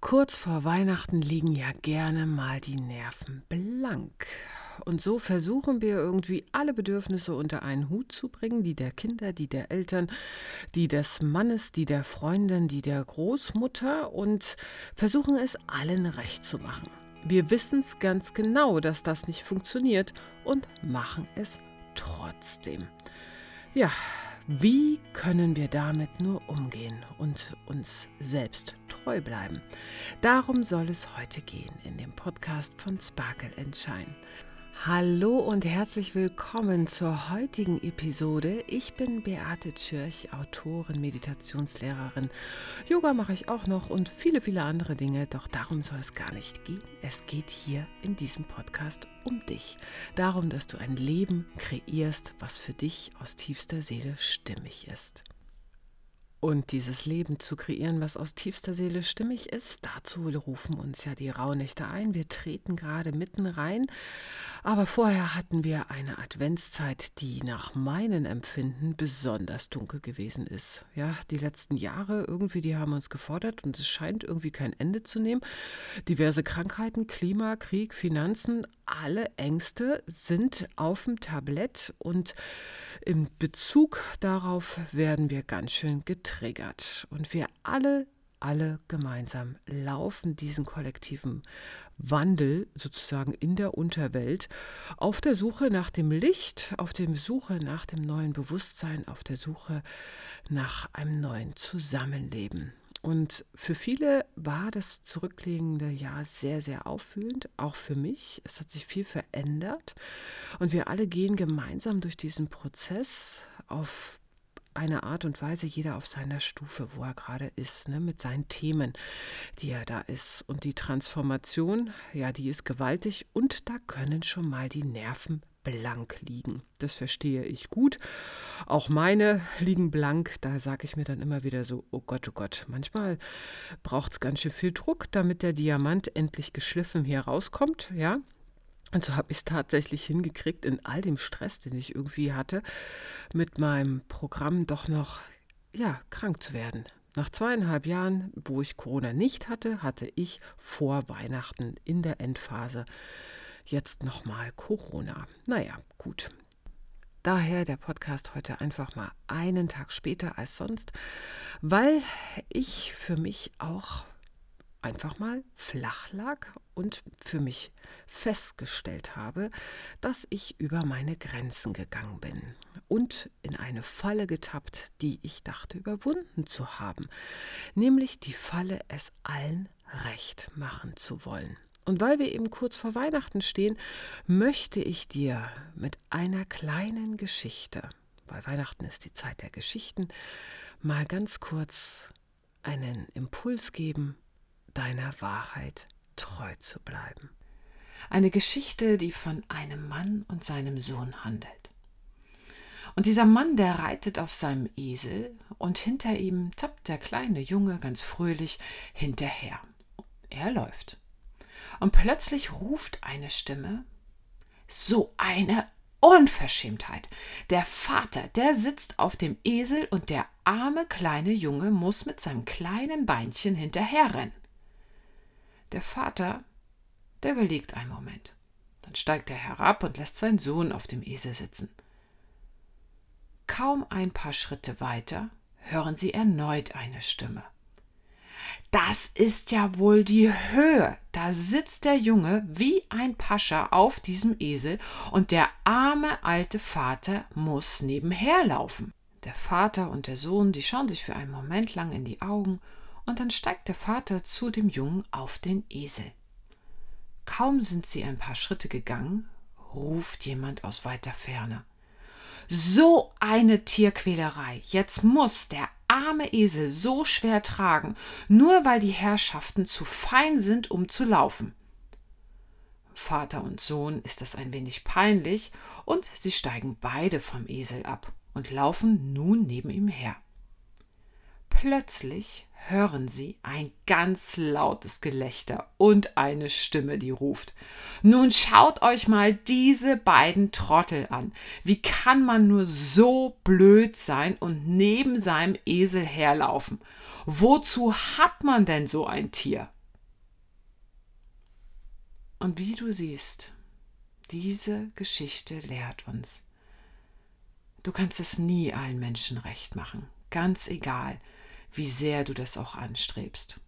Kurz vor Weihnachten liegen ja gerne mal die Nerven blank. Und so versuchen wir irgendwie alle Bedürfnisse unter einen Hut zu bringen, die der Kinder, die der Eltern, die des Mannes, die der Freundin, die der Großmutter und versuchen es allen recht zu machen. Wir wissen es ganz genau, dass das nicht funktioniert und machen es trotzdem. Ja, wie können wir damit nur umgehen und uns selbst treu bleiben? Darum soll es heute gehen in dem Podcast von Sparkle Shine. Hallo und herzlich willkommen zur heutigen Episode. Ich bin Beate Tschirch, Autorin, Meditationslehrerin. Yoga mache ich auch noch und viele, viele andere Dinge, doch darum soll es gar nicht gehen. Es geht hier in diesem Podcast um dich. Darum, dass du ein Leben kreierst, was für dich aus tiefster Seele stimmig ist. Und dieses Leben zu kreieren, was aus tiefster Seele stimmig ist, dazu rufen uns ja die Rauhnächte ein. Wir treten gerade mitten rein. Aber vorher hatten wir eine Adventszeit, die nach meinem Empfinden besonders dunkel gewesen ist. Ja, die letzten Jahre irgendwie, die haben uns gefordert und es scheint irgendwie kein Ende zu nehmen. Diverse Krankheiten, Klima, Krieg, Finanzen, alle Ängste sind auf dem Tablett und im Bezug darauf werden wir ganz schön getriggert. Und wir alle, alle gemeinsam laufen diesen kollektiven Wandel sozusagen in der Unterwelt auf der Suche nach dem Licht, auf der Suche nach dem neuen Bewusstsein, auf der Suche nach einem neuen Zusammenleben. Und für viele war das zurückliegende Jahr sehr, sehr auffühlend, auch für mich. Es hat sich viel verändert und wir alle gehen gemeinsam durch diesen Prozess auf eine Art und Weise, jeder auf seiner Stufe, wo er gerade ist, ne, mit seinen Themen, die er da ist. Und die Transformation, ja, die ist gewaltig und da können schon mal die Nerven blank liegen. Das verstehe ich gut. Auch meine liegen blank. Da sage ich mir dann immer wieder so, oh Gott, oh Gott, manchmal braucht es ganz schön viel Druck, damit der Diamant endlich geschliffen hier rauskommt, ja. Und so habe ich es tatsächlich hingekriegt, in all dem Stress, den ich irgendwie hatte, mit meinem Programm doch noch, ja, krank zu werden. Nach zweieinhalb Jahren, wo ich Corona nicht hatte, hatte ich vor Weihnachten in der Endphase jetzt nochmal Corona. Naja, gut. Daher der Podcast heute einfach mal einen Tag später als sonst, weil ich für mich auch einfach mal flach lag und für mich festgestellt habe, dass ich über meine Grenzen gegangen bin und in eine Falle getappt, die ich dachte überwunden zu haben, nämlich die Falle, es allen recht machen zu wollen. Und weil wir eben kurz vor Weihnachten stehen, möchte ich dir mit einer kleinen Geschichte, weil Weihnachten ist die Zeit der Geschichten, mal ganz kurz einen Impuls geben, deiner Wahrheit treu zu bleiben. Eine Geschichte, die von einem Mann und seinem Sohn handelt. Und dieser Mann, der reitet auf seinem Esel und hinter ihm tappt der kleine Junge ganz fröhlich hinterher. Er läuft. Und plötzlich ruft eine Stimme, so eine Unverschämtheit. Der Vater, der sitzt auf dem Esel und der arme kleine Junge muss mit seinem kleinen Beinchen hinterherrennen. Der Vater, der überlegt einen Moment. Dann steigt er herab und lässt seinen Sohn auf dem Esel sitzen. Kaum ein paar Schritte weiter hören sie erneut eine Stimme. Das ist ja wohl die Höhe. Da sitzt der Junge wie ein Pascha auf diesem Esel und der arme alte Vater muss nebenher laufen. Der Vater und der Sohn, die schauen sich für einen Moment lang in die Augen und dann steigt der Vater zu dem Jungen auf den Esel. Kaum sind sie ein paar Schritte gegangen, ruft jemand aus weiter Ferne. So eine Tierquälerei. Jetzt muss der arme Esel so schwer tragen, nur weil die Herrschaften zu fein sind, um zu laufen. Vater und Sohn ist das ein wenig peinlich, und sie steigen beide vom Esel ab und laufen nun neben ihm her. Plötzlich hören sie ein ganz lautes Gelächter und eine Stimme, die ruft. Nun schaut euch mal diese beiden Trottel an. Wie kann man nur so blöd sein und neben seinem Esel herlaufen? Wozu hat man denn so ein Tier? Und wie du siehst, diese Geschichte lehrt uns, du kannst es nie allen Menschen recht machen, ganz egal, wie sehr du das auch anstrebst.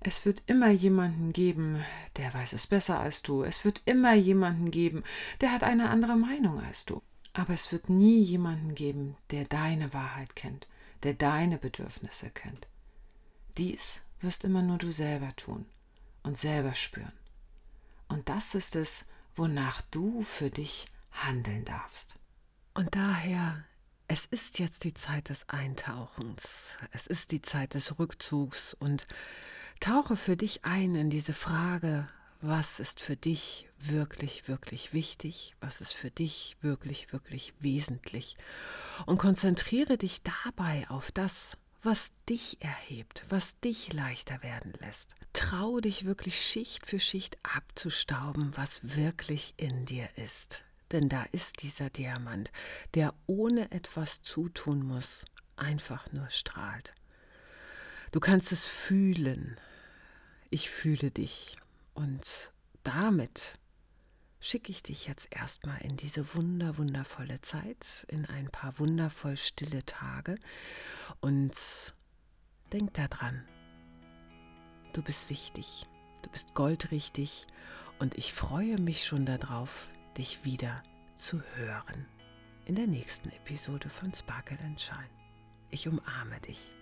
Es wird immer jemanden geben, der weiß es besser als du. Es wird immer jemanden geben, der hat eine andere Meinung als du. Aber es wird nie jemanden geben, der deine Wahrheit kennt, der deine Bedürfnisse kennt. Dies wirst immer nur du selber tun und selber spüren. Und das ist es, wonach du für dich handeln darfst. Und daher, es ist jetzt die Zeit des Eintauchens, es ist die Zeit des Rückzugs und tauche für dich ein in diese Frage, was ist für dich wirklich, wirklich wichtig, was ist für dich wirklich, wirklich wesentlich. Und konzentriere dich dabei auf das, was dich erhebt, was dich leichter werden lässt. Trau dich wirklich Schicht für Schicht abzustauben, was wirklich in dir ist. Denn da ist dieser Diamant, der ohne etwas zutun muss, einfach nur strahlt. Du kannst es fühlen. Ich fühle dich. Und damit schicke ich dich jetzt erstmal in diese wunder, wundervolle Zeit, in ein paar wundervoll stille Tage und denk daran, du bist wichtig, du bist goldrichtig und ich freue mich schon darauf, dich wieder zu hören in der nächsten Episode von Sparkle and Shine. Ich umarme dich.